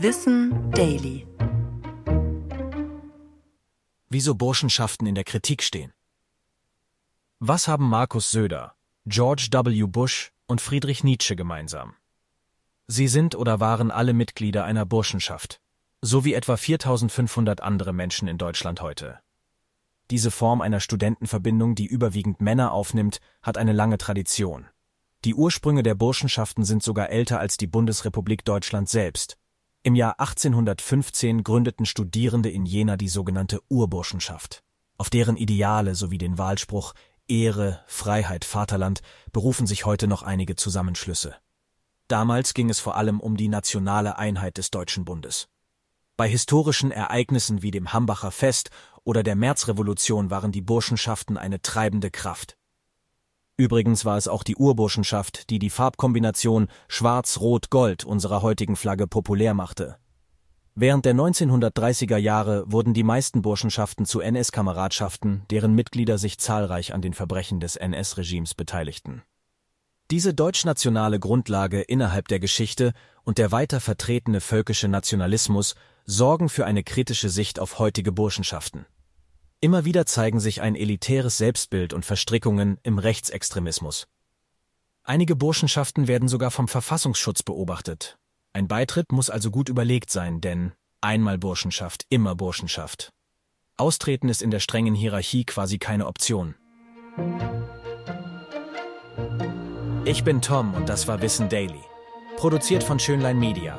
Wissen Daily. Wieso Burschenschaften in der Kritik stehen. Was haben Markus Söder, George W. Bush und Friedrich Nietzsche gemeinsam? Sie sind oder waren alle Mitglieder einer Burschenschaft, so wie etwa 4500 andere Menschen in Deutschland heute. Diese Form einer Studentenverbindung, die überwiegend Männer aufnimmt, hat eine lange Tradition. Die Ursprünge der Burschenschaften sind sogar älter als die Bundesrepublik Deutschland selbst. Im Jahr 1815 gründeten Studierende in Jena die sogenannte Urburschenschaft. Auf deren Ideale sowie den Wahlspruch Ehre, Freiheit, Vaterland berufen sich heute noch einige Zusammenschlüsse. Damals ging es vor allem um die nationale Einheit des Deutschen Bundes. Bei historischen Ereignissen wie dem Hambacher Fest oder der Märzrevolution waren die Burschenschaften eine treibende Kraft. Übrigens war es auch die Urburschenschaft, die die Farbkombination Schwarz-Rot-Gold unserer heutigen Flagge populär machte. Während der 1930er Jahre wurden die meisten Burschenschaften zu NS-Kameradschaften, deren Mitglieder sich zahlreich an den Verbrechen des NS-Regimes beteiligten. Diese deutschnationale Grundlage innerhalb der Geschichte und der weiter vertretene völkische Nationalismus sorgen für eine kritische Sicht auf heutige Burschenschaften. Immer wieder zeigen sich ein elitäres Selbstbild und Verstrickungen im Rechtsextremismus. Einige Burschenschaften werden sogar vom Verfassungsschutz beobachtet. Ein Beitritt muss also gut überlegt sein, denn einmal Burschenschaft, immer Burschenschaft. Austreten ist in der strengen Hierarchie quasi keine Option. Ich bin Tom und das war Wissen Daily. Produziert von Schönlein Media.